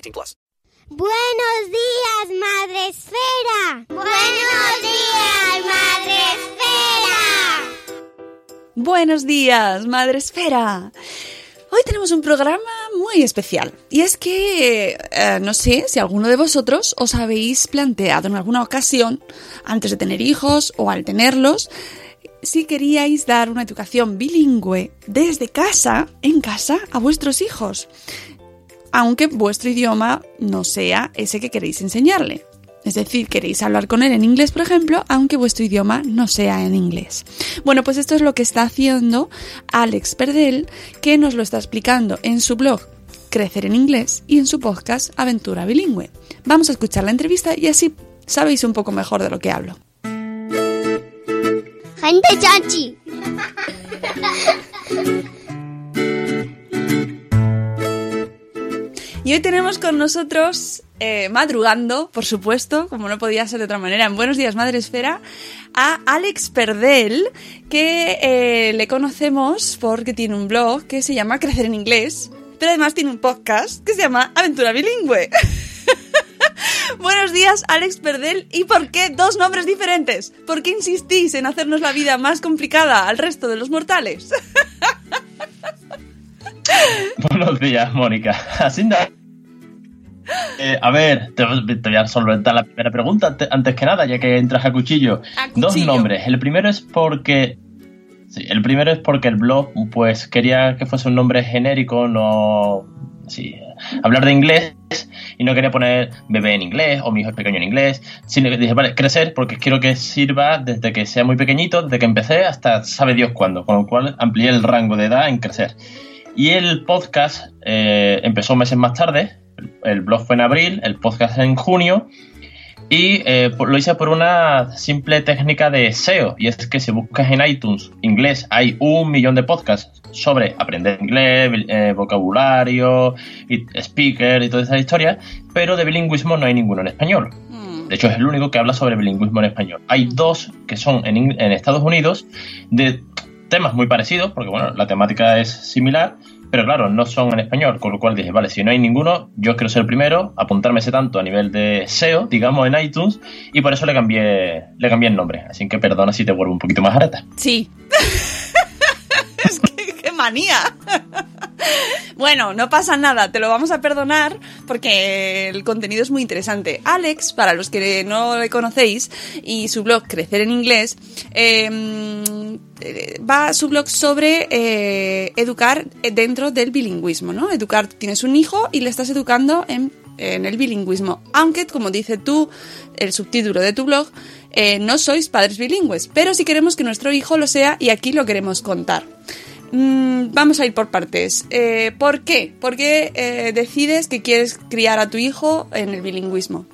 18 plus. Buenos días, Madre Esfera. Buenos días, Madre Esfera. Buenos días, Madre Esfera. Hoy tenemos un programa muy especial. Y es que eh, no sé si alguno de vosotros os habéis planteado en alguna ocasión, antes de tener hijos o al tenerlos, si queríais dar una educación bilingüe desde casa, en casa, a vuestros hijos. Aunque vuestro idioma no sea ese que queréis enseñarle. Es decir, queréis hablar con él en inglés, por ejemplo, aunque vuestro idioma no sea en inglés. Bueno, pues esto es lo que está haciendo Alex Perdel, que nos lo está explicando en su blog Crecer en Inglés y en su podcast Aventura Bilingüe. Vamos a escuchar la entrevista y así sabéis un poco mejor de lo que hablo. Gente chachi. Y hoy tenemos con nosotros, eh, madrugando, por supuesto, como no podía ser de otra manera, en Buenos Días Madre Esfera, a Alex Perdel, que eh, le conocemos porque tiene un blog que se llama Crecer en Inglés, pero además tiene un podcast que se llama Aventura Bilingüe. Buenos días, Alex Perdel. ¿Y por qué dos nombres diferentes? ¿Por qué insistís en hacernos la vida más complicada al resto de los mortales? Buenos días, Mónica. Así nada. Eh, a ver, te, te voy a solventar la primera pregunta ante- antes que nada, ya que entras a cuchillo. A Dos nombres. El primero es porque. Sí, el primero es porque el blog, pues quería que fuese un nombre genérico, no. Sí, hablar de inglés y no quería poner bebé en inglés o mi hijo es pequeño en inglés, sino que dije, vale, crecer porque quiero que sirva desde que sea muy pequeñito, desde que empecé hasta sabe Dios cuándo, con lo cual amplié el rango de edad en crecer. Y el podcast eh, empezó meses más tarde. El blog fue en abril, el podcast en junio. Y eh, lo hice por una simple técnica de SEO. Y es que si buscas en iTunes inglés, hay un millón de podcasts sobre aprender inglés, eh, vocabulario, speaker y toda esa historia. Pero de bilingüismo no hay ninguno en español. Hmm. De hecho, es el único que habla sobre bilingüismo en español. Hay dos que son en, en Estados Unidos de temas muy parecidos, porque bueno, la temática es similar, pero claro, no son en español, con lo cual dije, vale, si no hay ninguno, yo quiero ser el primero, apuntarme ese tanto a nivel de SEO, digamos, en iTunes, y por eso le cambié, le cambié el nombre. Así que perdona si te vuelvo un poquito más areta. Sí. es que manía. bueno, no pasa nada, te lo vamos a perdonar porque el contenido es muy interesante. Alex, para los que no le conocéis, y su blog Crecer en Inglés, eh, eh, va su blog sobre eh, educar dentro del bilingüismo, ¿no? Educar, tienes un hijo y le estás educando en el bilingüismo. Aunque, como dice tú, el subtítulo de tu blog, eh, no sois padres bilingües, pero si queremos que nuestro hijo lo sea y aquí lo queremos contar. Mm, vamos a ir por partes. Eh, ¿Por qué? ¿Por qué eh, decides que quieres criar a tu hijo en el bilingüismo?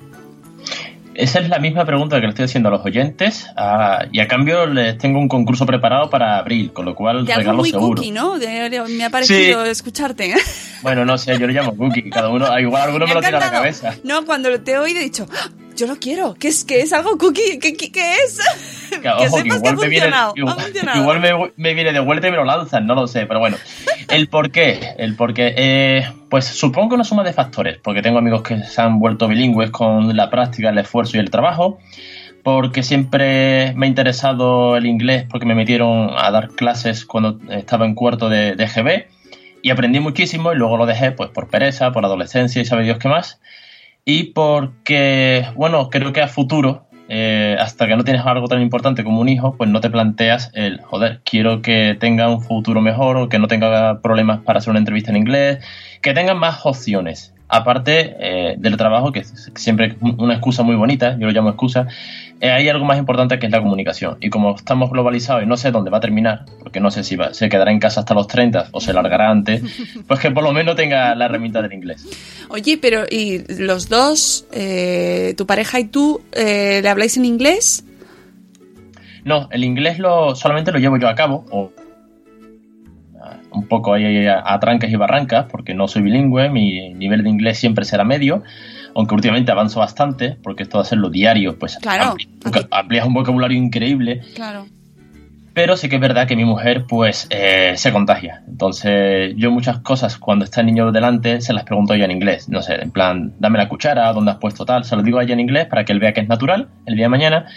Esa es la misma pregunta que le estoy haciendo a los oyentes, ah, y a cambio les tengo un concurso preparado para abril, con lo cual regalo muy seguro. cookie, ¿no? De- de- me ha parecido Sí. escucharte. Bueno, no sé, yo le llamo cookie, cada uno, ah, igual alguno me, ha lo tira a la cabeza. No, cuando te he oído he dicho, "Ah, yo lo quiero. ¿Qué es? ¿Qué es algo cookie? ¿Qué, qué, qué es? Que, ojo, que sepas que ha igual, me viene, funcionado, ha igual, funcionado. igual me, me viene de vuelta y me lo lanzan, no lo sé, pero bueno. El por qué, el por qué, eh, pues supongo que una suma de factores, porque tengo amigos que se han vuelto bilingües con la práctica, el esfuerzo y el trabajo, porque siempre me ha interesado el inglés, porque me metieron a dar clases cuando estaba en cuarto de, de GB, Y aprendí muchísimo y luego lo dejé pues por pereza, por adolescencia y sabe Dios qué más. Y porque, bueno, creo que a futuro, eh, hasta que no tienes algo tan importante como un hijo, pues no te planteas el, joder, quiero que tenga un futuro mejor o que no tenga problemas para hacer una entrevista en inglés, que tenga más opciones aparte eh, del trabajo, que siempre es una excusa muy bonita, yo lo llamo excusa, eh, hay algo más importante que es la comunicación. Y como estamos globalizados y no sé dónde va a terminar, porque no sé si se quedará en casa hasta los 30 o se largará antes, pues que por lo menos tenga la herramienta del inglés. Oye, pero ¿y los dos, eh, tu pareja y tú, le habláis en inglés? No, el inglés lo, solamente lo llevo yo a cabo, o un poco ahí a, trancas y barrancas, porque no soy bilingüe, mi nivel de inglés siempre será medio, aunque últimamente avanzo bastante, porque esto de hacerlo diario, pues claro, amplías un vocabulario increíble. Claro. Pero sí que es verdad que mi mujer, pues, eh, se contagia. Entonces, yo muchas cosas, cuando está el niño delante, se las pregunto yo en inglés. No sé, en plan, dame la cuchara, ¿dónde has puesto tal? Se lo digo a ella en inglés para que él vea que es natural el día de mañana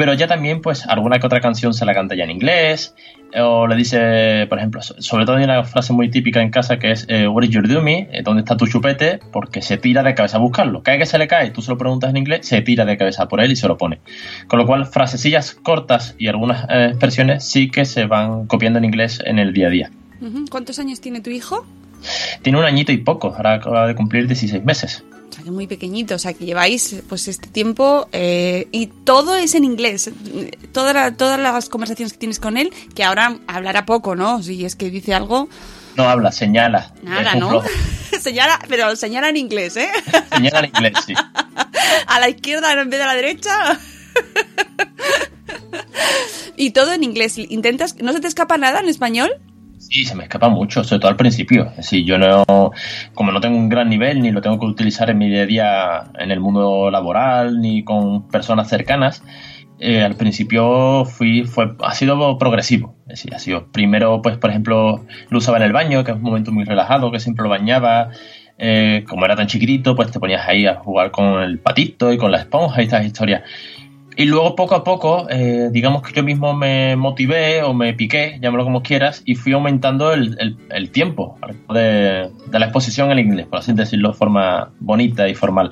pero ya también, pues, alguna que otra canción se la canta ya en inglés, o le dice, por ejemplo, sobre todo hay una frase muy típica en casa que es eh, What is your dummy? Eh, ¿Dónde está tu chupete? Porque se tira de cabeza a buscarlo. Cae que se le cae, tú se lo preguntas en inglés, se tira de cabeza por él y se lo pone. Con lo cual, frasecillas cortas y algunas eh, expresiones sí que se van copiando en inglés en el día a día. ¿Cuántos años tiene tu hijo? Tiene un añito y poco, ahora acaba de cumplir 16 meses. O sea, que muy pequeñito, o sea, que lleváis pues este tiempo eh, y todo es en inglés. Toda todas las conversaciones que tienes con él, que ahora hablará poco, ¿no? Si es que dice algo... No habla, señala. Nada, ¿no? señala, pero señala en inglés, ¿eh? Señala en inglés, sí. A la izquierda en vez de a la derecha. y todo en inglés. ¿Intentas, no se te escapa nada en español? Sí, se me escapa mucho, sobre todo al principio. Sí, yo no, como no tengo un gran nivel, ni lo tengo que utilizar en mi día a día en el mundo laboral, ni con personas cercanas, eh, al principio fui, fue, ha sido progresivo. Es ha sido primero, pues, por ejemplo, lo usaba en el baño, que es un momento muy relajado, que siempre lo bañaba. Eh, como era tan chiquitito, pues te ponías ahí a jugar con el patito y con la esponja y estas historias. Y luego poco a poco, eh, digamos que yo mismo me motivé o me piqué, llámalo como quieras, y fui aumentando el, el, tiempo de, de, la exposición en inglés, por así decirlo de forma bonita y formal.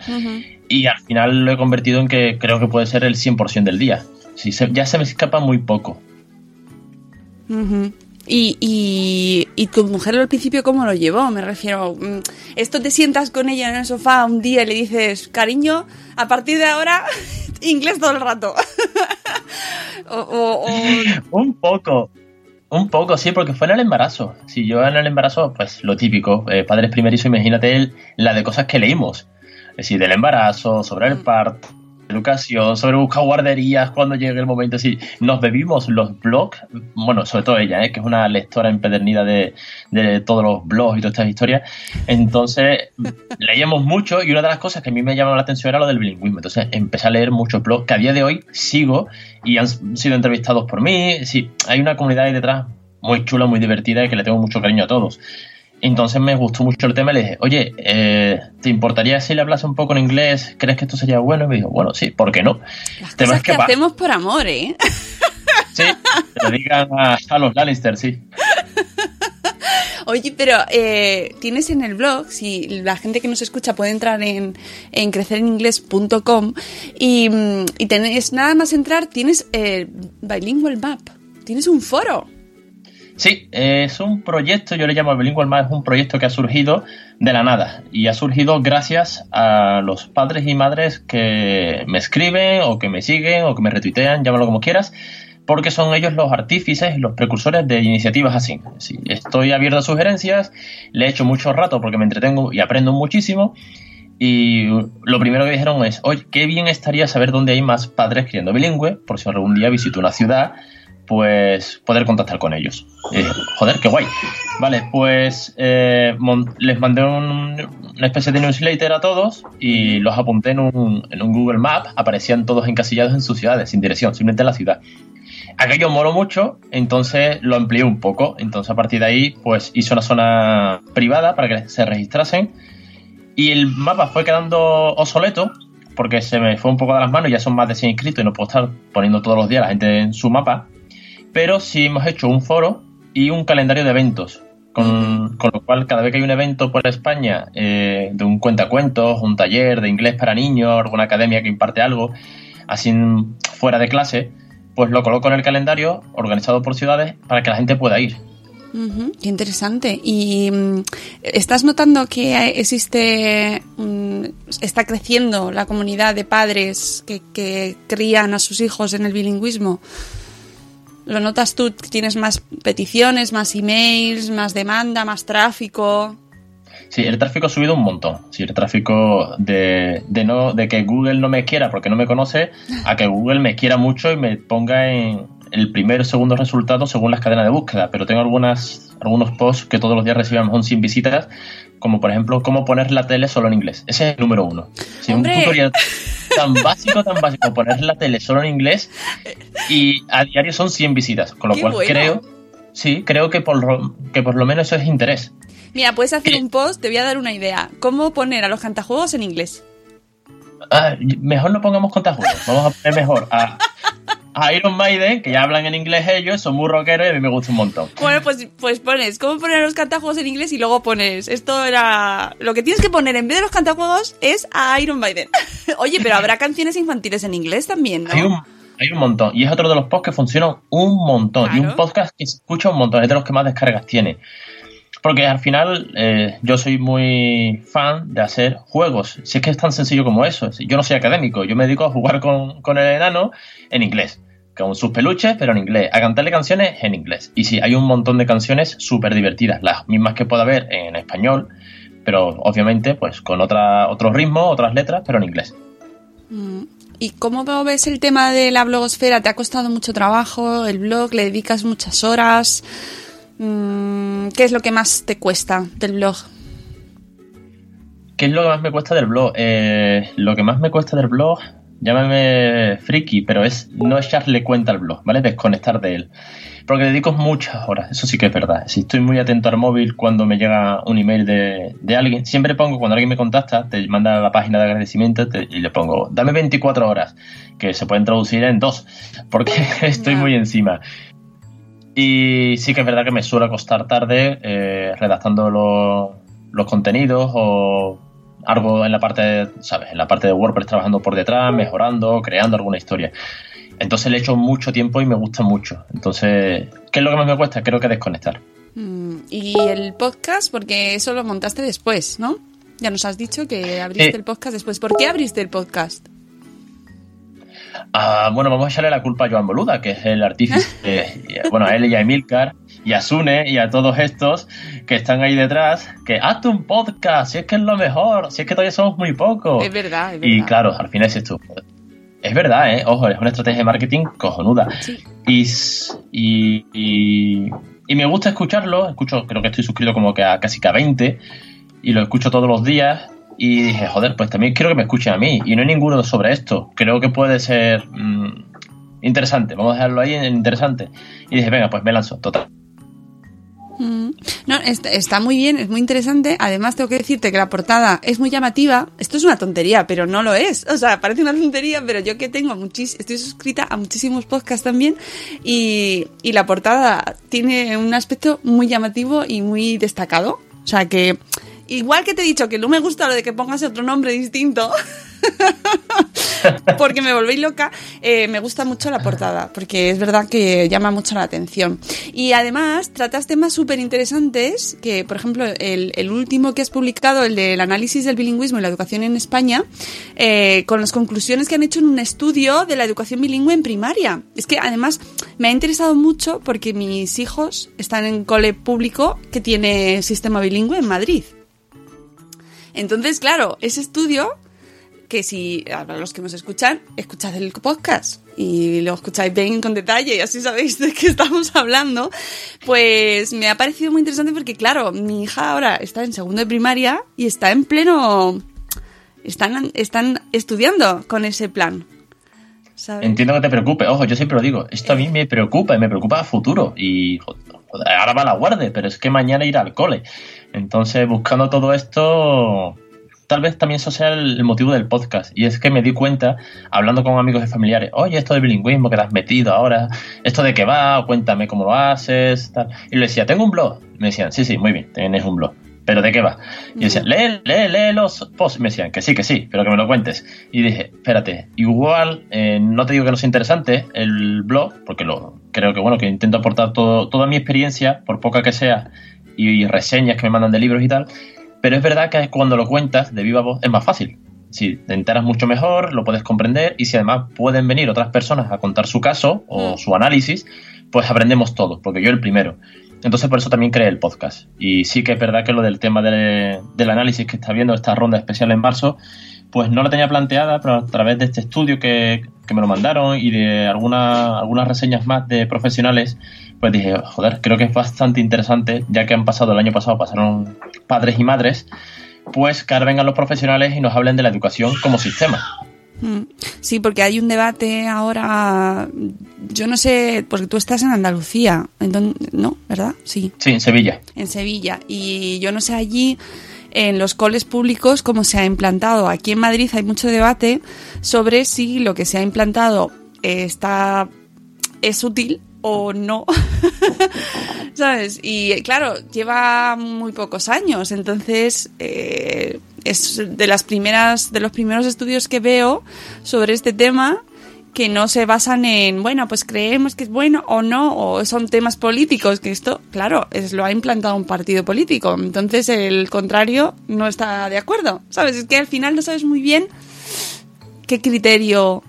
Y al final lo he convertido en que creo que puede ser el 100% del día. Sí, ya se me escapa muy poco. Y, y, y, tu mujer al principio, ¿cómo lo llevó? Me refiero, mm, esto te sientas con ella en el sofá un día y le dices, cariño, a partir de ahora, inglés todo el rato. Un poco. Un poco, sí, porque fue en el embarazo. Si yo en el embarazo, pues lo típico, eh, padres primerizos, imagínate la de cosas que leímos. Es decir, del embarazo, sobre el mm. parto, educación, sobre buscar guarderías cuando llegue el momento. Sí, nos bebimos los blogs, bueno, sobre todo ella, ¿eh? que es una lectora empedernida de, de todos los blogs y todas estas historias. Entonces, leíamos mucho y una de las cosas que a mí me llamaba la atención era lo del bilingüismo. Entonces, empecé a leer muchos blogs que a día de hoy sigo y han sido entrevistados por mí. Sí, hay una comunidad ahí detrás muy chula, muy divertida y que le tengo mucho cariño a todos. Entonces me gustó mucho el tema y le dije, oye, eh, ¿te importaría si le hablas un poco en inglés? ¿Crees que esto sería bueno? Y me dijo, bueno, sí, ¿por qué no? Las cosas que, hacemos por amor, ¿eh? Sí, te lo digan a, los Lannister, sí. Oye, pero eh, tienes en el blog, si la gente que nos escucha puede entrar en, en crecereningles.com y, mm, y tenés nada más entrar, tienes el Bilingual Map, tienes un foro. Sí, es un proyecto, yo le llamo Bilingual Más, es un proyecto que ha surgido de la nada y ha surgido gracias a los padres y madres que me escriben o que me siguen o que me retuitean, llámalo como quieras, porque son ellos los artífices y los precursores de iniciativas así. estoy abierto a sugerencias, le he hecho mucho rato porque me entretengo y aprendo muchísimo. Y lo primero que dijeron es, oye, qué bien estaría saber dónde hay más padres criando bilingüe, por si algún día visito una ciudad pues poder contactar con ellos. Eh, joder, qué guay. Vale, pues eh, les mandé una especie de newsletter a todos y los apunté en un, en un Google Map. Aparecían todos encasillados en sus ciudades, sin dirección, simplemente en la ciudad. Aquello moló mucho, entonces lo amplié un poco. Entonces a partir de ahí, pues hice una zona privada para que se registrasen. Y el mapa fue quedando obsoleto porque se me fue un poco de las manos, ya son más de 100 inscritos y no puedo estar poniendo todos los días la gente en su mapa pero sí hemos hecho un foro y un calendario de eventos Con, con lo cual, cada vez que hay un evento por España eh, de un cuentacuentos, un taller de inglés para niños, alguna academia que imparte algo, así fuera de clase, pues lo coloco en el calendario, organizado por ciudades, para que la gente pueda ir. Ujú, qué interesante. ¿Y mm, estás notando que existe, mm, está creciendo la comunidad de padres que, que crían a sus hijos en el bilingüismo? ¿Lo notas tú? ¿Tienes más peticiones, más emails, más demanda, más tráfico? Sí, el tráfico ha subido un montón. Sí, el tráfico de, de, no, de que Google no me quiera porque no me conoce, a que Google me quiera mucho y me ponga en el primer o segundo resultado según las cadenas de búsqueda. Pero tengo algunas, algunos posts que todos los días reciben son 100 visitas, como por ejemplo, cómo poner la tele solo en inglés. Ese es el número uno. Sí, un tutorial tan básico, tan básico, poner la tele solo en inglés y a diario son 100 visitas. Con lo ¡Qué cual bueno! creo, sí, creo que por, lo- que por lo menos eso es interés. Mira, puedes hacer un post, te voy a dar una idea. ¿Cómo poner a los cantajuegos en inglés? Ah, mejor no pongamos contajuegos. Vamos a poner mejor a, a Iron Maiden, que ya hablan en inglés ellos, son muy rockeros y a mí me gusta un montón. Bueno, pues, pues pones, ¿cómo poner los cantajuegos en inglés? Y luego pones, esto era... Lo que tienes que poner en vez de los cantajuegos es a Iron Maiden. Oye, pero habrá canciones infantiles en inglés también, ¿no? Hay un, hay un montón. Y es otro de los podcasts que funcionan un montón. Y un podcast que se escucha un montón. Es de los que más descargas tiene. Porque al final eh, yo soy muy fan de hacer juegos. Si es que es tan sencillo como eso. Yo no soy académico. Yo me dedico a jugar con, con el enano en inglés. Con sus peluches, pero en inglés. A cantarle canciones en inglés. Y sí, hay un montón de canciones súper divertidas. Las mismas que pueda haber en español. Pero obviamente, pues con otra, otro ritmo, otras letras, pero en inglés. Mm. ¿Y cómo ves el tema de la blogosfera? ¿Te ha costado mucho trabajo el blog? ¿Le dedicas muchas horas? Mm, ¿Qué es lo que más te cuesta del blog? ¿Qué es lo que más me cuesta del blog? Eh, lo que más me cuesta del blog, llámame friki, pero es no echarle cuenta al blog, ¿vale? Desconectar de él. Porque le dedico muchas horas, eso sí que es verdad. Si estoy muy atento al móvil cuando me llega un email de, de alguien, siempre pongo, cuando alguien me contacta, te manda a la página de agradecimiento te- y le pongo, dame 24 horas, que se pueden traducir en dos, porque estoy muy encima. Y sí que es verdad que me suele acostar tarde eh, redactando los, los contenidos o algo en la parte, ¿sabes? En la parte de WordPress trabajando por detrás, mejorando, creando alguna historia. Entonces le echo mucho tiempo y me gusta mucho. Entonces, ¿qué es lo que más me cuesta? Creo que desconectar. Mm, Y el podcast, porque eso lo montaste después, ¿no? Ya nos has dicho que abriste Sí. el podcast después. ¿Por qué abriste el podcast? Ah, bueno, vamos a echarle la culpa a Joan Boluda, que es el artífice. eh, bueno, a él y a Emilcar, y a Sune, y a todos estos que están ahí detrás, que hazte un podcast, si es que es lo mejor, si es que todavía somos muy pocos. Es verdad, es Y verdad. claro, al final es esto. Es verdad, ¿eh? Ojo, es una estrategia de marketing cojonuda. Sí. Y, y, y, y me gusta escucharlo. Escucho, creo que estoy suscrito como que a casi que a 20. Y lo escucho todos los días. Y dije, joder, pues también quiero que me escuchen a mí. Y no hay ninguno sobre esto. Creo que puede ser mm, interesante. Vamos a dejarlo ahí en interesante. Y dije, venga, pues me lanzo, total. Mm. No, está, está muy bien, es muy interesante. Además, tengo que decirte que la portada es muy llamativa. Esto es una tontería, pero no lo es. O sea, parece una tontería, pero yo que tengo muchis estoy suscrita a muchísimos podcasts también. Y, y la portada tiene un aspecto muy llamativo y muy destacado. O sea que, igual que te he dicho que no me gusta lo de que pongas otro nombre distinto. porque me volvéis loca, eh, me gusta mucho la portada, porque es verdad que llama mucho la atención. Y además tratas temas súper interesantes, que por ejemplo el, último que has publicado, el del análisis del bilingüismo y la educación en España, eh, con las conclusiones que han hecho en un estudio de la educación bilingüe en primaria. Es que además me ha interesado mucho porque mis hijos están en cole público que tiene sistema bilingüe en Madrid. Entonces, claro, ese estudio que si, a los que nos escuchan, escuchad el podcast y lo escucháis bien con detalle y así sabéis de qué estamos hablando, pues me ha parecido muy interesante porque, claro, mi hija ahora está en segundo de primaria y está en pleno... Están, están estudiando con ese plan. Entiendo que te preocupe. Ojo, yo siempre lo digo. Esto a mí me preocupa y me preocupa a futuro. Y ahora va la guardia, pero es que mañana irá al cole. Entonces, buscando todo esto, tal vez también eso sea el, el motivo del podcast. Y es que me di cuenta, hablando con amigos y familiares, oye, esto de bilingüismo que te has metido ahora, esto de qué va, cuéntame cómo lo haces, tal. Y le decía, tengo un blog. Me decían, sí, sí, muy bien, tienes un blog. ¿Pero de qué va? Y decía, lee, lee, lee los posts. Y me decían, que sí, que sí, pero que me lo cuentes. Y dije, espérate, igual, eh, no te digo que no sea interesante el blog, porque lo creo que, bueno, que intento aportar todo, toda mi experiencia, por poca que sea, y, y reseñas que me mandan de libros y tal, pero es verdad que cuando lo cuentas de viva voz es más fácil. Si te enteras mucho mejor, lo puedes comprender y si además pueden venir otras personas a contar su caso o su análisis, pues aprendemos todos, porque yo el primero. Entonces por eso también creé el podcast. Y sí que es verdad que lo del tema de- del análisis que está viendo esta ronda especial en marzo, pues no la tenía planteada, pero a través de este estudio que, que me lo mandaron y de alguna, algunas reseñas más de profesionales, pues dije, joder, creo que es bastante interesante, ya que han pasado el año pasado, pasaron padres y madres, pues que ahora vengan los profesionales y nos hablen de la educación como sistema. Mm. Sí, porque hay un debate ahora, yo no sé, porque tú estás en Andalucía, entonces, ¿no? ¿Verdad? Sí, Sí, en Sevilla. en Sevilla. Y yo no sé allí, en los coles públicos, cómo se ha implantado. Aquí en Madrid hay mucho debate sobre si lo que se ha implantado eh, está es útil o no. ¿Sabes? Y claro, lleva muy pocos años, entonces eh, es de las primeras, de los primeros estudios que veo sobre este tema que no se basan en, bueno, pues creemos que es bueno o no, o son temas políticos, que esto, claro, es, lo ha implantado un partido político. Entonces el contrario no está de acuerdo, ¿sabes? Es que al final no sabes muy bien qué criterio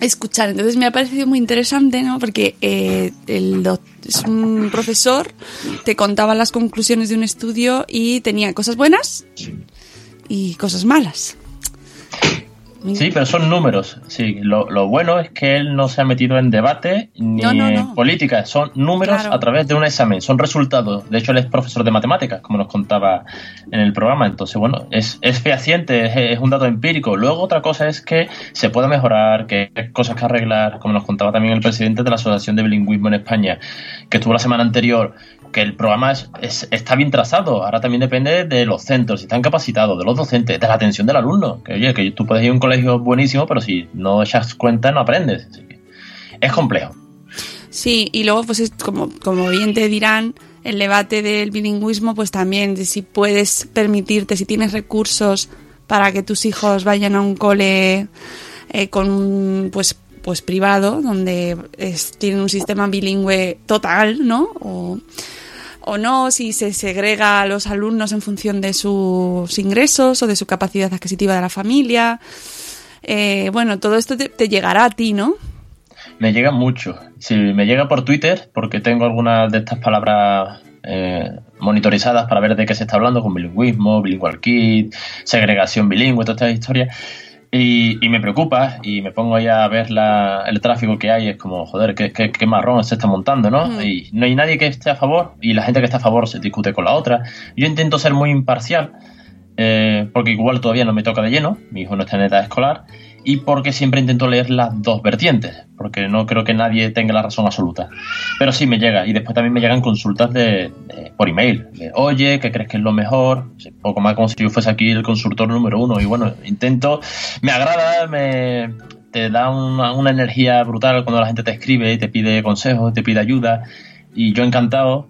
escuchar. Entonces me ha parecido muy interesante, ¿no? Porque eh, el es un profesor, te contaba las conclusiones de un estudio y tenía cosas buenas y cosas malas. Sí, pero son números. Sí, lo, lo bueno es que él no se ha metido en debate ni No, no, en no. política. Son números Claro. a través de un examen, son resultados. De hecho, él es profesor de matemáticas, como nos contaba en el programa. Entonces, bueno, es, es fehaciente, es, es un dato empírico. Luego, otra cosa es que se pueda mejorar, que hay cosas que arreglar, como nos contaba también el presidente de la Asociación de Bilingüismo en España, que estuvo la semana anterior que el programa es- es- está bien trazado. Ahora también depende de los centros, si están capacitados, de los docentes, de la atención del alumno. Que oye, que tú puedes ir a un colegio buenísimo, pero si no echas cuenta, no aprendes. Así que es complejo. Sí, y luego, pues es como, como bien te dirán, el debate del bilingüismo, pues también si puedes permitirte, si tienes recursos para que tus hijos vayan a un cole eh, con pues pues privado, donde es- tienen un sistema bilingüe total, ¿no? O, o no, si se segrega a los alumnos en función de sus ingresos o de su capacidad adquisitiva de la familia. Eh, bueno, todo esto te, llegará a ti, ¿no? Me llega mucho. Si me llega por Twitter, porque tengo algunas de estas palabras eh, monitorizadas para ver de qué se está hablando, con bilingüismo, bilingual kit, segregación bilingüe, todas estas historias. Y, y me preocupa y me pongo ya a ver la- el tráfico que hay. Es como, joder, qué, qué- qué marrón se está montando, ¿no? Mm. Y no hay nadie que esté a favor y la gente que está a favor se discute con la otra. Yo intento ser muy imparcial eh, porque igual todavía no me toca de lleno, mi hijo no está en edad escolar, y porque siempre intento leer las dos vertientes, porque no creo que nadie tenga la razón absoluta. Pero sí me llega, y después también me llegan consultas de, por email, de, oye, ¿qué crees que es lo mejor? Un poco más como si yo fuese aquí el consultor número uno, y bueno, intento, me agrada, me te da una, energía brutal cuando la gente te escribe y te pide consejos, te pide ayuda, y yo encantado,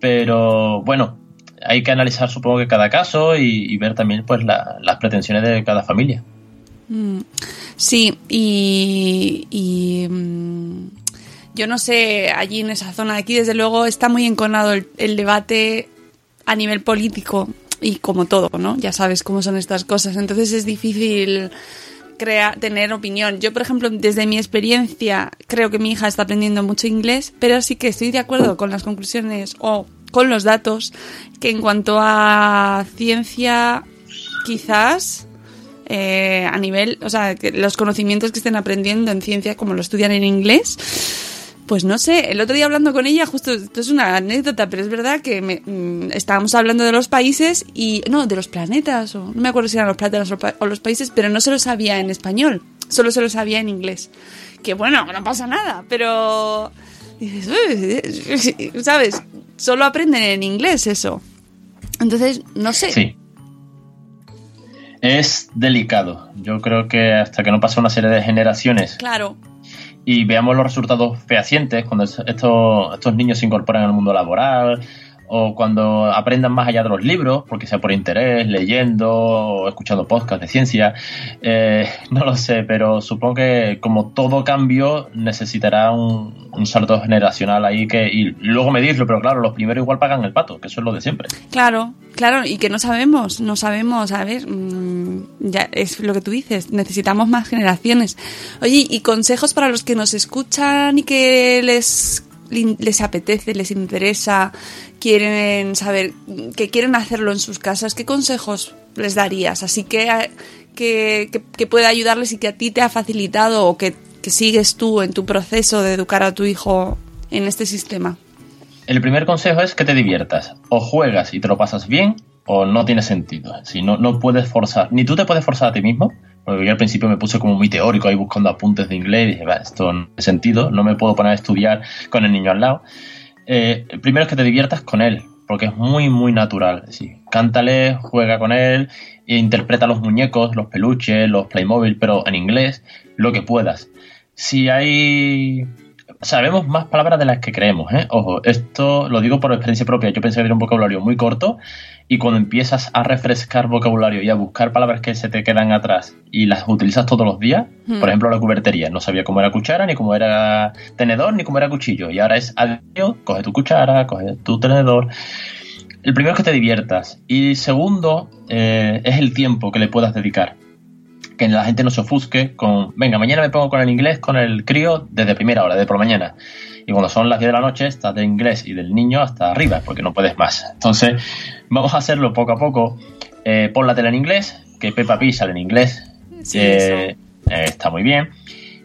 pero bueno, hay que analizar supongo que cada caso y, ver también pues la- las pretensiones de cada familia. Sí, y, y, mm, yo no sé, allí en esa zona de aquí, desde luego, está muy enconado el, el debate a nivel político y como todo, ¿no? Ya sabes cómo son estas cosas, entonces es difícil crea- tener opinión. Yo, por ejemplo, desde mi experiencia, creo que mi hija está aprendiendo mucho inglés, pero sí que estoy de acuerdo con las conclusiones o con los datos que en cuanto a ciencia, quizás eh, a nivel, o sea, que los conocimientos que estén aprendiendo en ciencia, como lo estudian en inglés, pues no sé, el otro día hablando con ella, justo, esto es una anécdota, pero es verdad que me- mm, estábamos hablando de los países y, no, de los planetas, o no me acuerdo si eran los planetas o o los países, pero no se lo sabía en español, solo se lo sabía en inglés. Que bueno, no pasa nada, pero ¿sabes? Solo aprenden en inglés eso. Entonces, no sé. Sí. Es delicado. Yo creo que hasta que no pase una serie de generaciones Claro. y veamos los resultados fehacientes cuando es- estos, estos niños se incorporan al mundo laboral o cuando aprendan más allá de los libros, porque sea por interés, leyendo o escuchando podcasts de ciencia, eh, no lo sé, pero supongo que como todo cambio necesitará un, un salto generacional ahí que y luego medirlo, pero claro, los primeros igual pagan el pato, que eso es lo de siempre. Claro, claro, y que no sabemos, no sabemos, a ver, mm, ya es lo que tú dices, necesitamos más generaciones. Oye, y consejos para los que nos escuchan y que les, les apetece, les interesa, quieren saber, que quieren hacerlo en sus casas, ¿qué consejos les darías? Así que, que, que, que pueda ayudarles y que a ti te ha facilitado o que, que sigues tú en tu proceso de educar a tu hijo en este sistema. El primer consejo es que te diviertas. O juegas y te lo pasas bien, o no tiene sentido. Si no, no puedes forzar, ni tú te puedes forzar a ti mismo, porque yo al principio me puse como muy teórico ahí buscando apuntes de inglés y dije, "Va, esto no tiene sentido, no me puedo poner a estudiar con el niño al lado. Eh, primero es que te diviertas con él, porque es muy, muy natural. Sí, cántale, juega con él, e interpreta los muñecos, los peluches, los Playmobil, pero en inglés, lo que puedas. Si hay sabemos más palabras de las que creemos, ¿eh? Ojo, esto lo digo por experiencia propia. Yo pensé que era un vocabulario muy corto y cuando empiezas a refrescar vocabulario y a buscar palabras que se te quedan atrás y las utilizas todos los días, Hmm. por ejemplo, la cubertería. No sabía cómo era cuchara, ni cómo era tenedor, ni cómo era cuchillo. Y ahora es adiós, coge tu cuchara, coge tu tenedor. El primero es que te diviertas. Y segundo, eh, es el tiempo que le puedas dedicar que la gente no se ofusque con, venga, mañana me pongo con el inglés con el crío desde primera hora, de por mañana. Y cuando son las 10 de la noche, estás de inglés y del niño hasta arriba, porque no puedes más. Entonces, vamos a hacerlo poco a poco. Eh, pon la tele en inglés, que Peppa Pig sale en inglés. Sí, Eh, eh, está muy bien.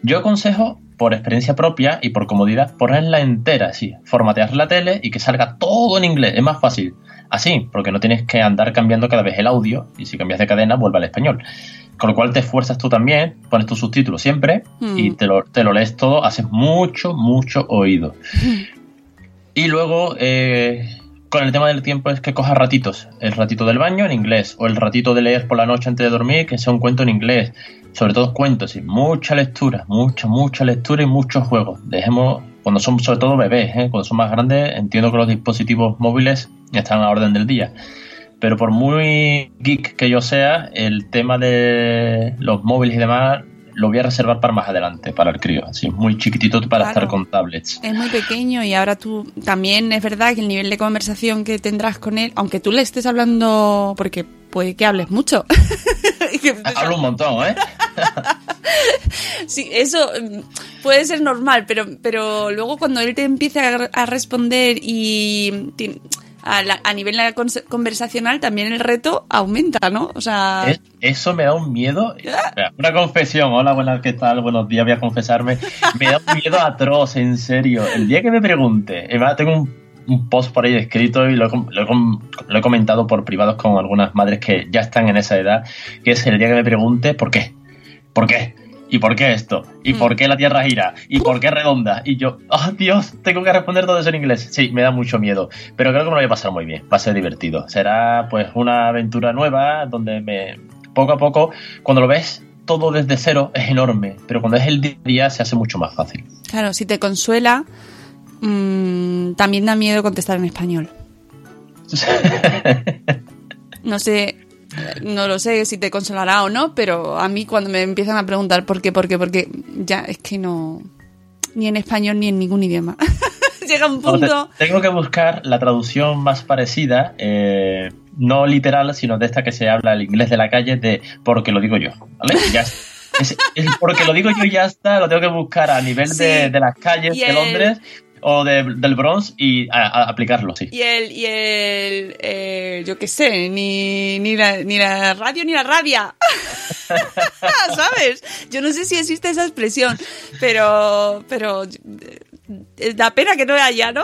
Yo aconsejo, por experiencia propia y por comodidad, ponerla entera, sí. Formatear la tele y que salga todo en inglés. Es más fácil. Así, porque no tienes que andar cambiando cada vez el audio y si cambias de cadena, vuelve al español. Con lo cual te esfuerzas tú también, pones tus subtítulos siempre Mm. y te lo, te lo lees todo, haces mucho, mucho oído. Y luego, eh, con el tema del tiempo es que cojas ratitos. El ratito del baño en inglés o el ratito de leer por la noche antes de dormir, que sea un cuento en inglés. Sobre todo cuentos y mucha lectura, mucha, mucha lectura y muchos juegos. Dejemos, cuando son sobre todo bebés, ¿eh? cuando son más grandes, entiendo que los dispositivos móviles están a la orden del día. Pero por muy geek que yo sea, el tema de los móviles y demás lo voy a reservar para más adelante, para el crío. Así, muy chiquitito para Claro. estar con tablets. Es muy pequeño y ahora tú también es verdad que el nivel de conversación que tendrás con él, aunque tú le estés hablando, porque puede que hables mucho. Hablo un montón, ¿eh? sí, eso mm, puede ser normal, pero, pero luego cuando él te empiece a, responder y a, la- a nivel conversacional también el reto aumenta, ¿no? O sea, Es- eso me da un miedo. Espera, Una confesión. Hola, buenas, ¿qué tal? Buenos días, voy a confesarme. Me da un miedo atroz, en serio. El día que me pregunte, tengo un, un post por ahí escrito y lo lo lo he comentado por privados con algunas madres que ya están en esa edad, que es el día que me pregunte por qué. ¿Por qué? ¿Y por qué esto? ¿Y Mm. por qué la Tierra gira? ¿Y por qué redonda? Y yo, ¡oh Dios! Tengo que responder todo eso en inglés. Sí, me da mucho miedo. Pero creo que me lo voy a pasar muy bien. Va a ser divertido. Será pues una aventura nueva donde me... Poco a poco, cuando lo ves todo desde cero, es enorme. Pero cuando es el día a día se hace mucho más fácil. claro, si te consuela, mm, también da miedo contestar en español. No sé, no lo sé si te consolará o no, pero a mí cuando me empiezan a preguntar por qué, por qué, por qué, ya es que no. Ni en español ni en ningún idioma. Llega un No, te- punto. tengo que buscar la traducción más parecida, eh, no literal, sino de esta que se habla el inglés de la calle, de porque lo digo yo. ¿Vale? Ya es- es- es porque lo digo yo ya está, lo tengo que buscar a nivel de, de las calles Y de el- Londres o de- del Bronx y aplicarlo, sí. Y el, y el, eh, yo qué sé, ni, ni, la, ni la radio ni la rabia. ¿Sabes? Yo no sé si existe esa expresión, pero, pero eh, da pena que no haya, ¿no?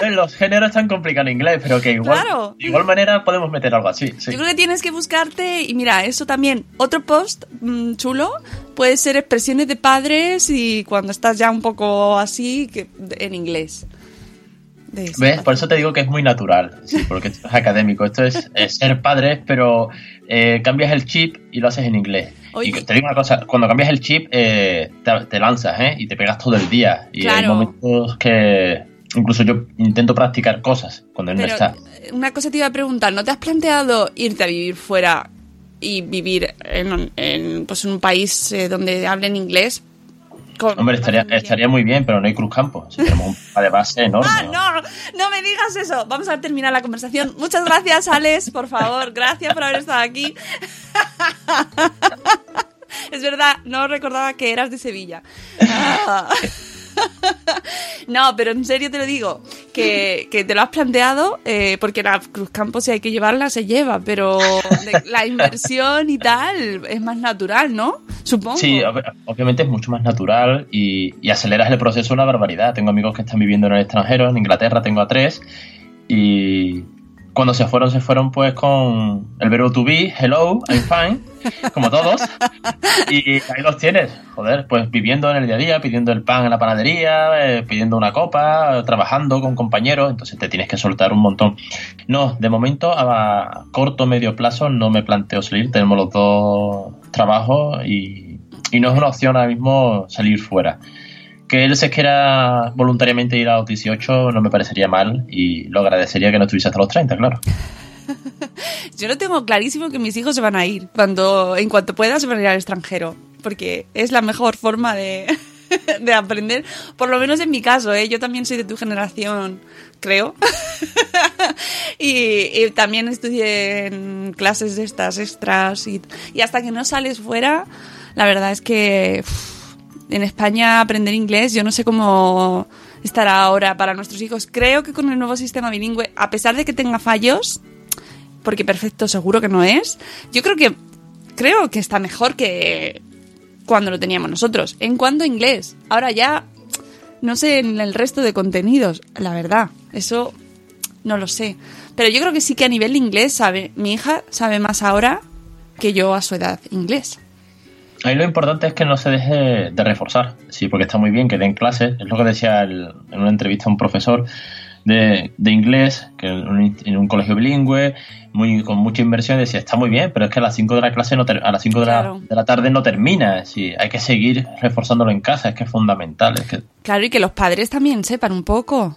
Eh, Los géneros están complicados en inglés, pero que igual, Claro. de igual manera podemos meter algo así. sí. Yo creo que tienes que buscarte, y mira, eso también, otro post mm, chulo, puede ser expresiones de padres y cuando estás ya un poco así, que, en inglés. ¿Ves? parte. Por eso te digo que es muy natural, sí, porque esto es académico. Esto es, ser padres, pero eh, cambias el chip y lo haces en inglés. Oye. Y te digo una cosa, cuando cambias el chip eh, te, te lanzas, ¿eh? Y te pegas todo el día. Y hay momentos que incluso yo intento practicar cosas cuando él no Pero está. eh, una cosa te iba a preguntar, ¿no te has planteado irte a vivir fuera y vivir en, en, pues, en un país eh, donde hablen inglés? Con Hombre, estaría, estaría muy bien, pero no hay Cruz Campo. Si tenemos un par de base enorme. Ah, no, no me digas eso. Vamos a terminar la conversación. Muchas gracias, Alex, por favor. Gracias por haber estado aquí. Es verdad, no recordaba que eras de Sevilla. No, pero en serio te lo digo, que, que te lo has planteado, eh, porque la Cruz Campo si hay que llevarla se lleva, pero la inversión y tal es más natural, ¿no? Supongo. Sí, ob- obviamente es mucho más natural y, y aceleras el proceso una barbaridad. Tengo amigos que están viviendo en el extranjero, en Inglaterra tengo a tres, y cuando se fueron, se fueron pues con el verbo to be, hello, I'm fine, como todos, y ahí los tienes, joder, pues viviendo en el día a día, pidiendo el pan en la panadería, eh, pidiendo una copa, eh, trabajando con compañeros, entonces te tienes que soltar un montón. No, de momento a corto medio plazo no me planteo salir, tenemos los dos trabajos y, y no es una opción ahora mismo salir fuera. Que él se quiera voluntariamente ir a los 18 no me parecería mal y lo agradecería que no estuviese hasta los 30, claro. Yo lo tengo clarísimo que mis hijos se van a ir. Cuando, en cuanto pueda, se van a ir al extranjero. Porque es la mejor forma de, de aprender. Por lo menos en mi caso, ¿eh? Yo también soy de tu generación, creo. y, también estudié clases de estas extras. Y, y hasta que no sales fuera, la verdad es que en España aprender inglés, yo no sé cómo estará ahora para nuestros hijos. Creo que con el nuevo sistema bilingüe, a pesar de que tenga fallos, porque perfecto seguro que no es. Yo creo que creo que está mejor que cuando lo teníamos nosotros. En cuanto a inglés, ahora ya no sé en el resto de contenidos, la verdad, eso no lo sé. Pero yo creo que sí que a nivel inglés sabe, mi hija sabe más ahora que yo a su edad inglés. Ahí lo importante es que no se deje de reforzar, sí, porque está muy bien que den clases, es lo que decía el- en una entrevista un profesor de, de inglés, que en un, en un colegio bilingüe, muy, con mucha inversión, decía, está muy bien, pero es que a las 5 de la clase, no ter- a las 5 de, la, de la tarde no termina, sí, hay que seguir reforzándolo en casa, es que es fundamental, es que Claro, y que los padres también sepan un poco.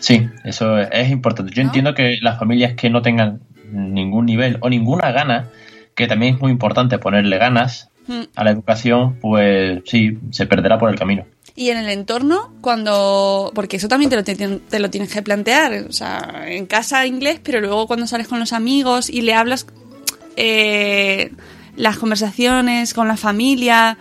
Sí, eso es, importante. Yo ¿No? entiendo que las familias que no tengan ningún nivel o ninguna gana, que también es muy importante ponerle ganas. A la educación, pues sí, se perderá por el camino. Y en el entorno, cuando. Porque eso también te lo, te, lo tienes que plantear. O sea, en casa inglés, pero luego cuando sales con los amigos y le hablas eh, las conversaciones con la familia.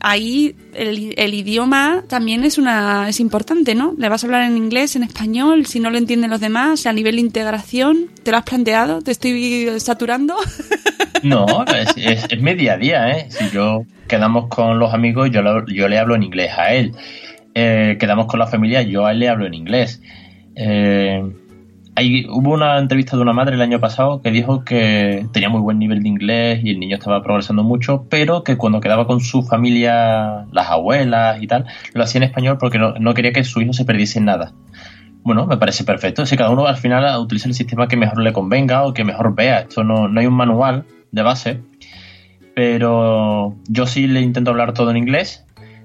Ahí el, el idioma también es una es importante, ¿no? Le vas a hablar en inglés, en español, si no lo entienden los demás, a nivel de integración, ¿te lo has planteado? ¿Te estoy saturando? No, es, es, ¿eh? Si yo quedamos con los amigos, yo, yo le hablo en inglés a él. Eh, quedamos con la familia, yo a él le hablo en inglés. Eh, hay, hubo una entrevista de una madre el año pasado que dijo que tenía muy buen nivel de inglés y el niño estaba progresando mucho, pero que cuando quedaba con su familia, las abuelas y tal, lo hacía en español porque no, no quería que su hijo se perdiese en nada. Bueno, me parece perfecto. Si cada uno al final utiliza el sistema que mejor le convenga o que mejor vea. Esto no, no hay un manual de base. Pero yo sí le intento hablar todo en inglés.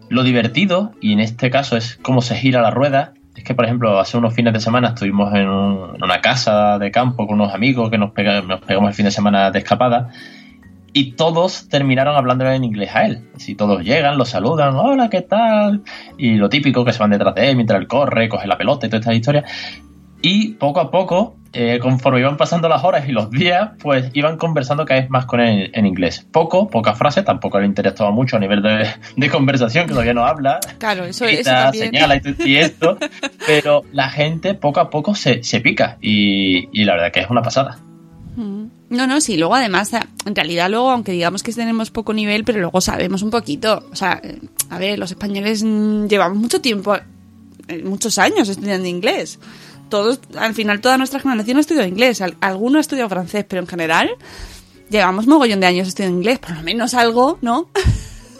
Lo divertido, y en este caso es cómo se gira la rueda, es que, por ejemplo, hace unos fines de semana estuvimos en, un- en una casa de campo con unos amigos que nos, pega- nos pegamos el fin de semana de escapada y todos terminaron hablándole en inglés a él. Si todos llegan, lo saludan, hola, ¿qué tal? Y lo típico, que se van detrás de él mientras él corre, coge la pelota y toda esta historia. Y poco a poco, eh, conforme iban pasando las horas y los días, pues iban conversando cada vez más con él en inglés. Poco, poca frase, tampoco le interesaba mucho a nivel de, de conversación, que todavía no habla. Claro, eso, también. señala y, y esto, pero la gente poco a poco se, se pica y, y la verdad que es una pasada. Mm. No, no, sí, luego además, en realidad luego, aunque digamos que tenemos poco nivel, pero luego sabemos un poquito. O sea, eh, a ver, los españoles mm, llevamos mucho tiempo, eh, muchos años estudiando inglés. Todos, al final toda nuestra generación ha estudiado inglés. Al- Alguno ha estudiado francés, pero en general llevamos mogollón de años estudiando inglés, por lo menos algo, ¿no?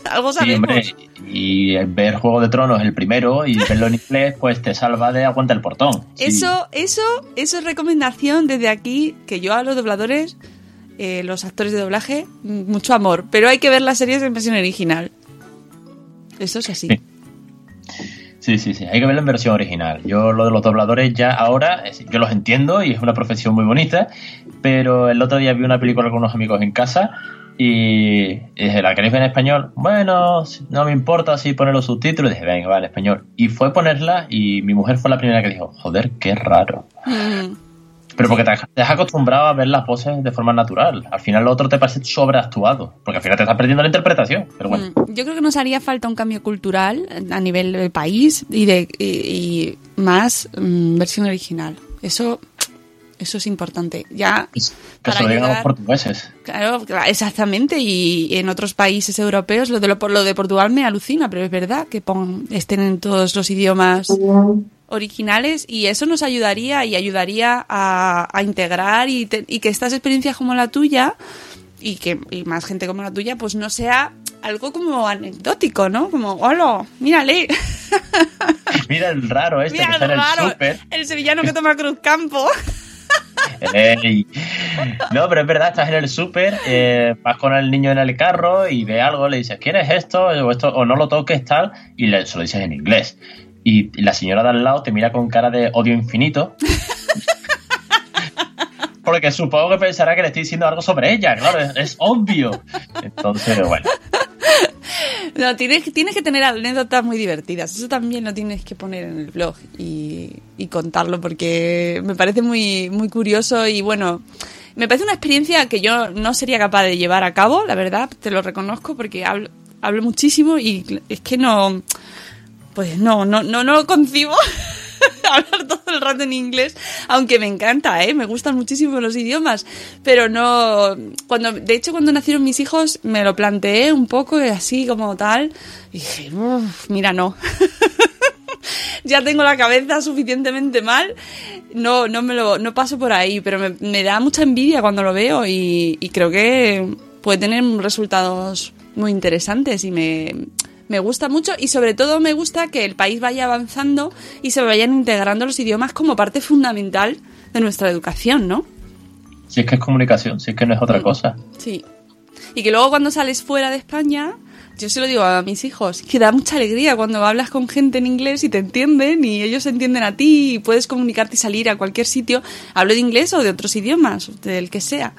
Algo Sí, sabemos. hombre, y ver Juego de Tronos el primero y verlo en inglés, pues te salva de aguanta el portón. Sí. Eso, eso, eso es recomendación desde aquí, que yo a los dobladores, eh, los actores de doblaje, mucho amor. Pero hay que ver las series en versión original. Eso es así. Sí. Sí, sí, sí, hay que verlo en versión original. Yo lo de los dobladores ya ahora, yo los entiendo y es una profesión muy bonita, pero el otro día vi una película con unos amigos en casa y, dije, ¿la queréis ver en español? Bueno, no me importa si poner los subtítulos. Y dije, venga, va en español. Y fue ponerla y mi mujer fue la primera que dijo, joder, qué raro. Mm, Pero porque te, has- te has acostumbrado a ver las voces de forma natural. Al final lo otro te parece sobreactuado, porque al final te estás perdiendo la interpretación. Pero bueno, mm. Yo creo que nos haría falta un cambio cultural a nivel del país y de y, y más mm, versión original. Eso, eso es importante. Ya que para se lo a los portugueses. Claro, exactamente. Y en otros países europeos, lo de, lo, por lo de Portugal me alucina, pero es verdad que pon- estén en todos los idiomas originales y eso nos ayudaría y ayudaría a, a integrar y, te- y que estas experiencias como la tuya y que y más gente como la tuya, pues no sea algo como anecdótico, ¿no? Como, hola, mírale, Mira el raro este mira que está el en el súper. el sevillano que toma Cruz Campo. Ey. No, pero es verdad, estás en el súper, eh, vas con el niño en el carro y ve algo, le dices, ¿quieres esto? O, esto, o no lo toques, tal, y le, se lo dices en inglés. Y la señora de al lado te mira con cara de odio infinito. Porque supongo que pensará que le estoy diciendo algo sobre ella, claro, es, es obvio. Entonces, bueno. No, tienes, tienes que tener anécdotas muy divertidas. Eso también lo tienes que poner en el blog y, y contarlo porque me parece muy, muy curioso y bueno, me parece una experiencia que yo no sería capaz de llevar a cabo, la verdad, te lo reconozco porque hablo, hablo muchísimo y es que no, pues no, no, no, no lo concibo. hablar todo el rato en inglés, aunque me encanta, ¿eh? me gustan muchísimo los idiomas, pero no, cuando, de hecho cuando nacieron mis hijos me lo planteé un poco así como tal, y dije, "Uf, mira, no. ya tengo la cabeza suficientemente mal, no, no me lo, no paso por ahí, pero me, da mucha envidia cuando lo veo y creo que puede tener resultados muy interesantes y me, me gusta mucho y sobre todo me gusta que el país vaya avanzando y se vayan integrando los idiomas como parte fundamental de nuestra educación, ¿no? Si es que es comunicación, si es que no es otra cosa. Sí. Y que luego cuando sales fuera de España, yo se lo digo a mis hijos, que da mucha alegría cuando hablas con gente en inglés y te entienden y ellos entienden a ti y puedes comunicarte y salir a cualquier sitio, hablo de inglés o de otros idiomas, del que sea,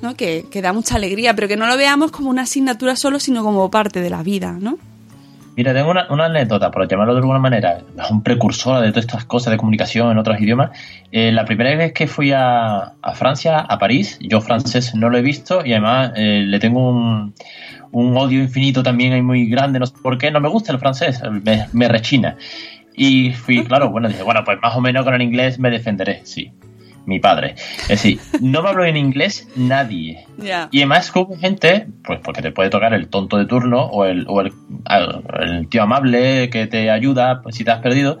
¿no? Que, que da mucha alegría, pero que no lo veamos como una asignatura solo, sino como parte de la vida, ¿no? Mira, tengo una, una anécdota, por llamarlo de alguna manera, es un precursor de todas estas cosas de comunicación en otros idiomas. Eh, la primera vez que fui a, a Francia, a París, yo francés no lo he visto y además eh, le tengo un, un odio infinito también ahí muy grande, no sé por qué, no me gusta el francés, me, me rechina. Y fui, claro, bueno, dije, bueno, pues más o menos con el inglés me defenderé, sí. Mi padre. Es decir, no me habló en inglés nadie. Y además hubo gente, pues porque te puede tocar el tonto de turno o el, o el, tío amable que te ayuda pues, si te has perdido.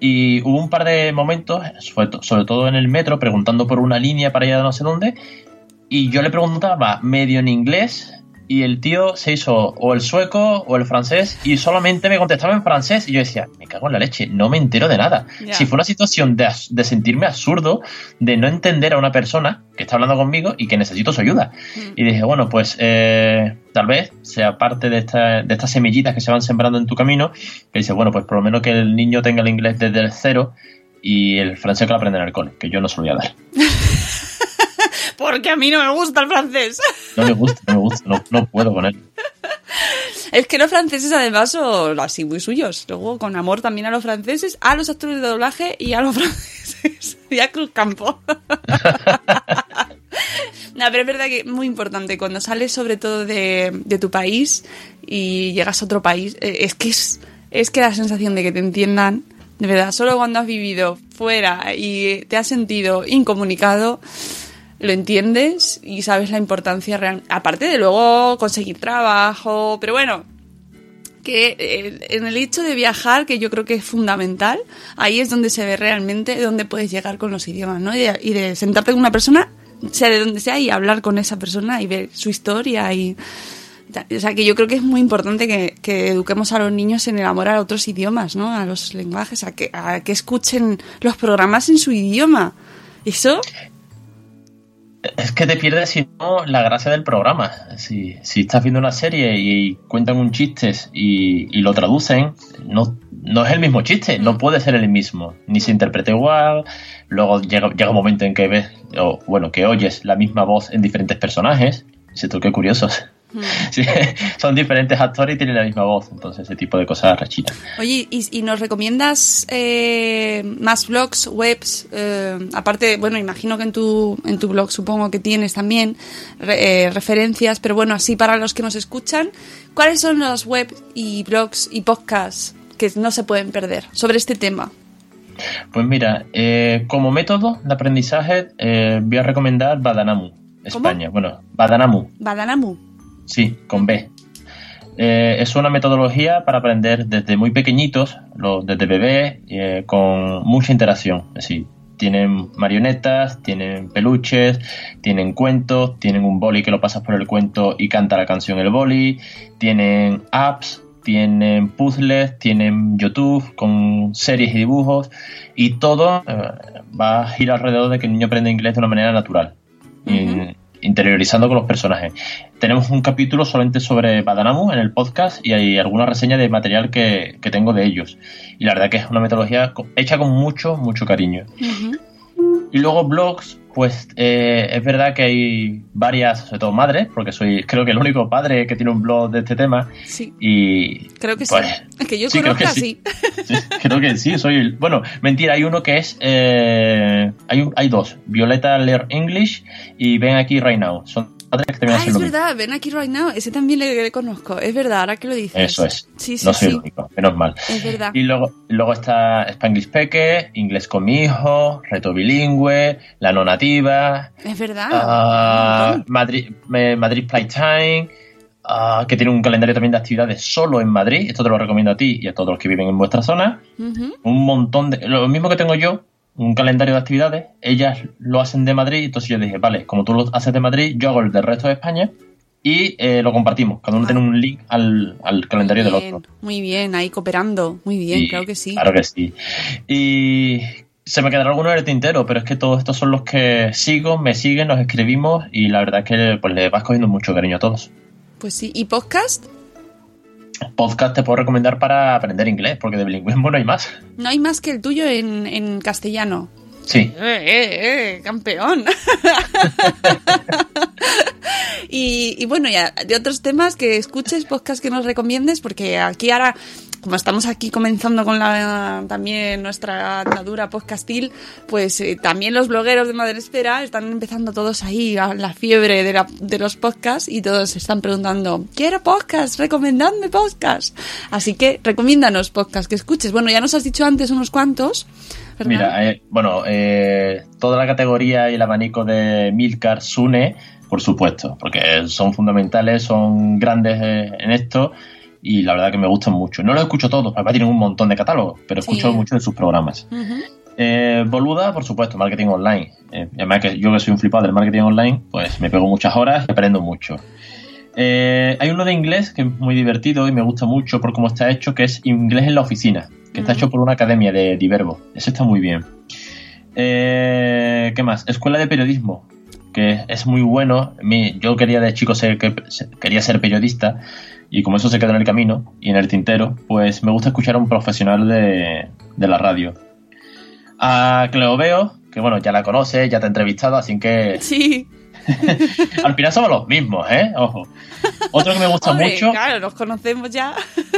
Y hubo un par de momentos, sobre, to- sobre todo en el metro, preguntando por una línea para ir a no sé dónde. Y yo le preguntaba medio en inglés y el tío se hizo o el sueco o el francés y solamente me contestaba en francés. Y yo decía, me cago en la leche, no me entero de nada. Ya. Si fue una situación de, de sentirme absurdo, de no entender a una persona que está hablando conmigo y que necesito su ayuda. Y dije, bueno, pues eh, tal vez sea parte de, esta- de estas semillitas que se van sembrando en tu camino, que dice, bueno, pues por lo menos que el niño tenga el inglés desde el cero y el francés que lo aprenda en el cole, que yo no se lo voy a dar. Porque a mí no me gusta el francés. No me gusta, no me gusta, no, no puedo con él. Es que los franceses además son así muy suyos. Luego con amor también a los franceses, a los actores de doblaje y a los franceses. y a Cruz Campo. no, pero es verdad que es muy importante cuando sales sobre todo de, de tu país y llegas a otro país. eh, es que es, es que la sensación de que te entiendan, de verdad, solo cuando has vivido fuera y te has sentido incomunicado, lo entiendes y sabes la importancia real. Aparte de luego conseguir trabajo, pero bueno, que eh, en el hecho de viajar, que yo creo que es fundamental, ahí es donde se ve realmente dónde puedes llegar con los idiomas, ¿no? Y de, y de sentarte con una persona, sea de donde sea, y hablar con esa persona y ver su historia y O sea, que yo creo que es muy importante que, que eduquemos a los niños en el amor a otros idiomas, ¿no? A los lenguajes, a que, a que escuchen los programas en su idioma. Eso Es que te pierdes, si no, la gracia del programa. Si, si estás viendo una serie y cuentan un chiste y, y lo traducen, no, no es el mismo chiste, no puede ser el mismo. Ni se interpreta igual. Luego llega, llega un momento en que ves, o bueno, que oyes la misma voz en diferentes personajes. Y dices tú, qué Sí, son diferentes actores y tienen la misma voz, entonces ese tipo de cosas rechinan. Oye, ¿y, y nos recomiendas eh, más blogs, webs? eh, aparte, bueno, imagino que en tu, en tu blog supongo que tienes también eh, referencias, pero bueno, así para los que nos escuchan, ¿cuáles son los webs y blogs y podcasts que no se pueden perder sobre este tema? Pues mira, eh, como método de aprendizaje eh, voy a recomendar Badanamu, España. Bueno, Badanamu, Badanamu. Sí, con B. Eh, es una metodología para aprender desde muy pequeñitos, lo- desde bebé, eh, con mucha interacción. Es decir, tienen marionetas, tienen peluches, tienen cuentos, tienen un boli que lo pasas por el cuento y canta la canción el boli, tienen apps, tienen puzzles, tienen YouTube con series y dibujos y todo eh, va a girar alrededor de que el niño aprende inglés de una manera natural. Interiorizando con los personajes. Tenemos un capítulo solamente sobre Badanamu en el podcast y hay alguna reseña de material que, que tengo de ellos. Y la verdad que es una metodología hecha con mucho, mucho cariño. Y luego blogs, pues eh, es verdad que hay varias, sobre todo madres, porque soy creo que el único padre que tiene un blog de este tema. Sí, Y creo que pues, sí. Es que yo sí, creo que. Sí, creo que sí, soy el... Bueno, mentira, hay uno que es... eh, hay, un- hay dos, Violeta Lear English y Ven aquí right now. Son que Ah, es mismo. verdad, ven aquí right now. Ese también le, le conozco. Es verdad, ahora que lo dices. Eso es. Sí, sí, no soy sí. el único, menos mal. Es verdad. Y luego, luego está Spanglish Peque, Inglés con mi hijo, Reto Bilingüe, La No Nativa, Es verdad. ah. Madrid, eh, Madrid Playtime, ah, que tiene un calendario también de actividades solo en Madrid. Esto te lo recomiendo a ti y a todos los que viven en vuestra zona. Un montón de... Lo mismo que tengo yo, un calendario de actividades. Ellas lo hacen de Madrid, entonces yo dije, vale, como tú lo haces de Madrid, yo hago el del resto de España y eh, lo compartimos. Cada uno Ah. tiene un link al, al calendario del otro. Muy bien, ahí cooperando. Muy bien, Y- claro que sí. Claro que sí. Y se me quedará alguno en el tintero, pero es que todos estos son los que sigo, me siguen, nos escribimos y la verdad es que pues, le vas cogiendo mucho cariño a todos. Pues sí. ¿Y podcast? Podcast te puedo recomendar para aprender inglés, porque de bilingüismo no hay más. No hay más que el tuyo en, en castellano. Sí. ¡Eh, eh, eh! ¡Campeón! y, y bueno, ya de otros temas que escuches, podcast que nos recomiendes, porque aquí ahora, como estamos aquí comenzando con la también nuestra andadura podcastil, pues eh, también los blogueros de Madresfera están empezando todos ahí a la fiebre de, la- de los podcasts y todos se están preguntando, quiero podcast, recomendadme podcast. Así que recomiéndanos podcast que escuches. Bueno, ya nos has dicho antes unos cuantos. Mira, eh, bueno, eh, toda la categoría y el abanico de Milcar, Sune, por supuesto, porque son fundamentales, son grandes eh, en esto y la verdad que me gustan mucho. No los escucho todos, papá tienen un montón de catálogos, pero Sí. escucho mucho de sus programas. Ujú. Eh, Boluda, por supuesto, marketing online. Eh, además que yo que soy un flipado del marketing online, pues me pego muchas horas y aprendo mucho. Eh, hay uno de inglés que es muy divertido y me gusta mucho por cómo está hecho, que es Inglés en la oficina, que está hecho por una academia de Diverbo. Eso está muy bien. Eh, ¿Qué más? Escuela de periodismo, que es muy bueno. Yo quería de chico ser, que, se- quería ser periodista y como eso se quedó en el camino y en el tintero, pues me gusta escuchar a un profesional de, la radio. A Cleo Veo, que bueno, ya la conoce, ya te ha entrevistado, así que Sí. al final somos los mismos, ¿eh? Ojo. Otro que me gusta Hombre, mucho, Claro, nos conocemos ya.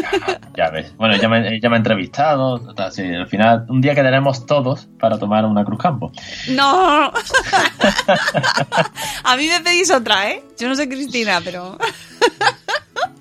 ya ves, bueno, ya me, ya me ha entrevistado, total, sí, al final un día quedaremos todos para tomar una Cruz Campo. No. A mí me pedís otra, ¿eh? Yo no sé Cristina, pero...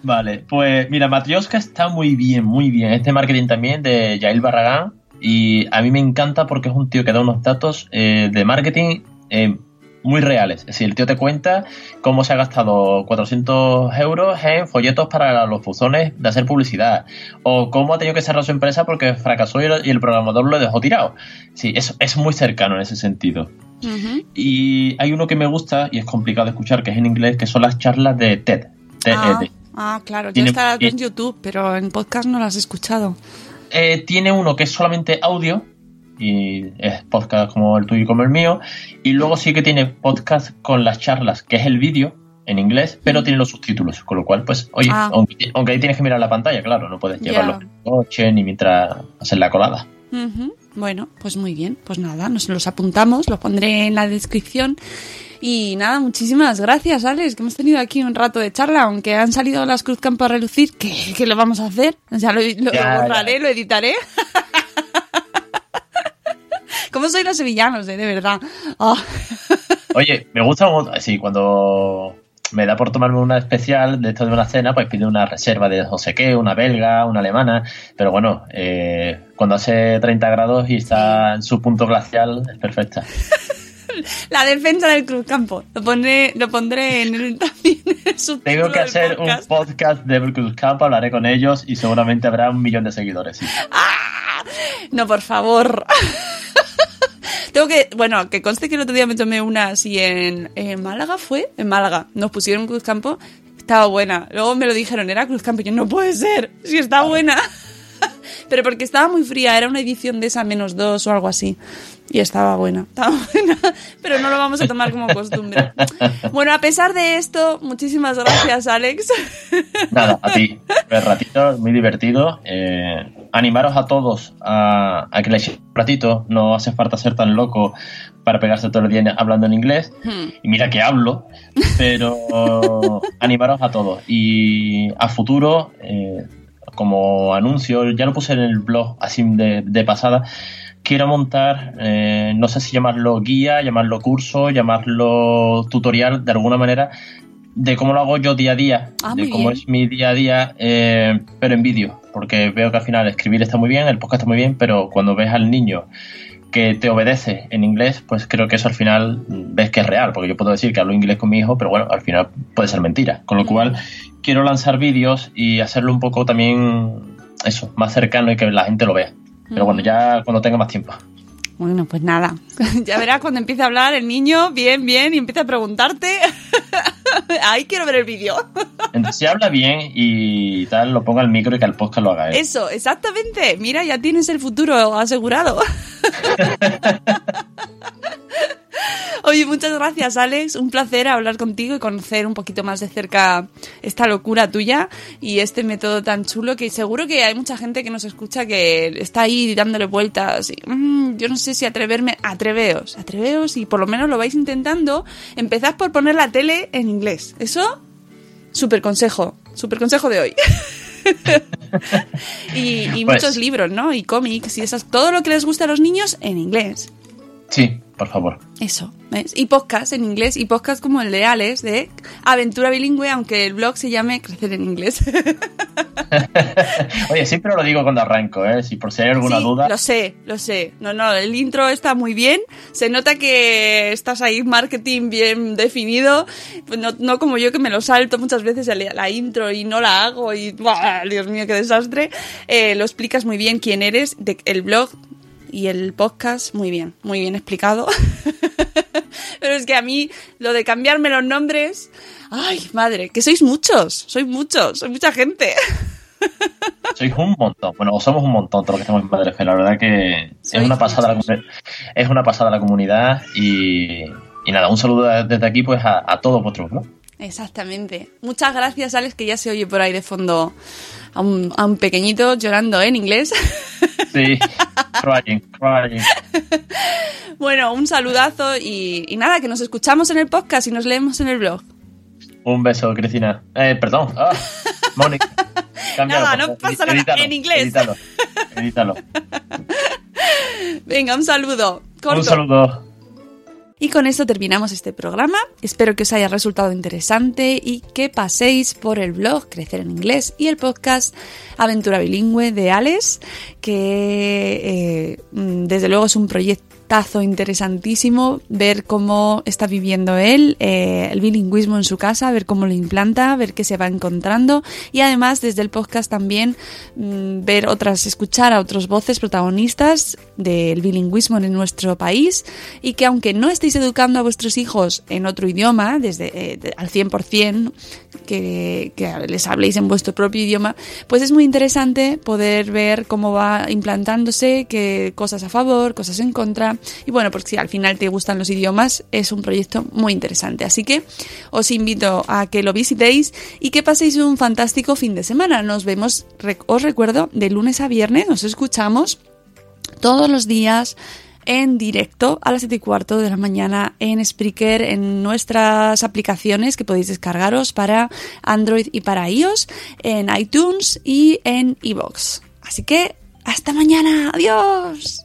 Vale, pues mira, Matrioska está muy bien, muy bien. Este marketing también de Yael Barragán. Y a mí me encanta porque es un tío que da unos datos eh, de marketing eh, muy reales. Es decir, el tío te cuenta cómo se ha gastado 400 euros en folletos para los buzones de hacer publicidad. O cómo ha tenido que cerrar su empresa porque fracasó y el, y el programador lo dejó tirado. Sí, es, es muy cercano en ese sentido. Y hay uno que me gusta y es complicado de escuchar, que es en inglés, que son las charlas de TED. TED. Ah, Ah, claro, yo estaba en YouTube, pero en podcast no las he escuchado. Eh, tiene uno que es solamente audio y es podcast como el tuyo y como el mío. Y luego sí que tiene podcast con las charlas, que es el vídeo en inglés, pero tiene los subtítulos. Con lo cual, pues, oye, Ah. aunque, aunque ahí tienes que mirar la pantalla, claro, no puedes llevarlo en el coche ni mientras haces la colada. Bueno, pues muy bien. Pues nada, nos los apuntamos, los pondré en la descripción. Y nada, muchísimas gracias, Alex, que hemos tenido aquí un rato de charla, aunque han salido las Cruzcampo a relucir, ¿qué, qué lo vamos a hacer? O sea, lo, lo Ya, borraré, ya. lo editaré. ¿Cómo soy los sevillanos, eh? De verdad. Ah. Oye, me gusta sí, cuando me da por tomarme una especial de esto de una cena, pues pido una reserva de no sé qué, una belga, una alemana, pero bueno, eh, cuando hace 30 grados y está en su punto glacial, es perfecta. La defensa del Cruzcampo. Lo pondré, lo pondré en el también en el subtítulo Tengo que hacer podcast. un podcast de Cruz Camp, hablaré con ellos y seguramente habrá un millón de seguidores. sí. No, por favor. Tengo que, bueno, que conste que el otro día me tomé una así en, en Málaga, ¿fue? En Málaga. Nos pusieron Cruzcampo. Estaba buena. Luego me lo dijeron, era Cruzcampo. Y yo, no puede ser. Si está buena. Pero porque estaba muy fría. Era una edición de esa menos dos o algo así. Y estaba buena. Estaba buena. Pero no lo vamos a tomar como costumbre. Bueno, a pesar de esto, muchísimas gracias, Alex. Nada, a ti. El ratito, muy divertido. Eh, animaros a todos a, a que le echéis un ratito. No hace falta ser tan loco para pegarse todo el día hablando en inglés. Hmm. Y mira que hablo, pero animaros a todos. Y a futuro, eh, como anuncio, ya lo puse en el blog así de, de pasada. Quiero montar, eh, no sé si llamarlo guía, llamarlo curso, llamarlo tutorial de alguna manera, de cómo lo hago yo día a día, Ah, de cómo bien. es mi día a día, eh, pero en vídeo, porque veo que al final escribir está muy bien, el podcast está muy bien, pero cuando ves al niño que te obedece en inglés, pues creo que eso al final ves que es real, porque yo puedo decir que hablo inglés con mi hijo, pero bueno, al final puede ser mentira. Con lo cual quiero lanzar vídeos y hacerlo un poco también eso, más cercano y que la gente lo vea. Pero bueno, ya cuando tenga más tiempo. Bueno, pues nada. Ya verás cuando empiece a hablar el niño, bien, bien, y empiece a preguntarte. Ahí quiero ver el vídeo. Entonces, si habla bien y tal, lo ponga al micro y que el podcast lo haga él. Eso, exactamente. Mira, ya tienes el futuro asegurado. Oye, muchas gracias, Alex. Un placer hablar contigo y conocer un poquito más de cerca esta locura tuya y este método tan chulo que seguro que hay mucha gente que nos escucha que está ahí dándole vueltas. Y, "Mm, yo no sé si atreverme. Atreveos, atreveos y por lo menos lo vais intentando. Empezad por poner la tele en inglés. Eso, súper consejo. Súper consejo de hoy. y y Pues- muchos libros, ¿no? Y cómics y esas, todo lo que les gusta a los niños en inglés. Sí, por favor. Eso, ¿ves? Y podcast en inglés y podcast como el de Alex de Aventura Bilingüe, aunque el blog se llame Crecer en Inglés. Oye, siempre lo digo cuando arranco, ¿eh? Si por si hay alguna Sí, duda. Lo sé, lo sé. No, no, el intro está muy bien. Se nota que estás ahí, marketing bien definido. Pues No, no como yo que me lo salto muchas veces la intro y no la hago y ¡buah! Dios mío, qué desastre. Eh, lo explicas muy bien quién eres, de, el blog y el podcast, muy bien, muy bien explicado. Pero es que a mí lo de cambiarme los nombres, ay, madre, que sois muchos, sois muchos, soy mucha gente. Sois un montón. Bueno, somos un montón todos los que estamos en Madre La verdad que es una pasada la, muchos. es una pasada la comunidad y, y nada, un saludo desde aquí pues a, a todos vosotros, ¿no? Exactamente. Muchas gracias, Alex, que ya se oye por ahí de fondo a un, a un pequeñito llorando en inglés. Sí, crying, crying. bueno, un saludazo y, y nada, que nos escuchamos en el podcast y nos leemos en el blog. Un beso, Cristina. Eh, perdón. Ah, Mónica. Nada, no pasa nada, Edítalo, en inglés. Edítalo. Edítalo. Venga, un saludo. Corto. Un saludo. Y con esto terminamos este programa. Espero que os haya resultado interesante y que paséis por el blog Crecer en Inglés y el podcast Aventura Bilingüe de Alex, que eh, desde luego es un proyectazo interesantísimo, ver cómo está viviendo él, eh, el bilingüismo en su casa, ver cómo lo implanta, ver qué se va encontrando y además desde el podcast también mm, ver otras, escuchar a otras voces protagonistas del bilingüismo en nuestro país y que aunque no estéis educando a vuestros hijos en otro idioma, desde eh, de- al 100%, que, que les habléis en vuestro propio idioma, pues es muy interesante poder ver cómo va implantándose, qué cosas a favor, cosas en contra. Y bueno, porque si al final te gustan los idiomas, es un proyecto muy interesante. Así que os invito a que lo visitéis y que paséis un fantástico fin de semana. Nos vemos, os recuerdo, de lunes a viernes, nos escuchamos todos los días en directo a las 7 y cuarto de la mañana en Spreaker, en nuestras aplicaciones que podéis descargaros para Android y para iOS, en iTunes y en iVoox. Así que, hasta mañana. Adiós.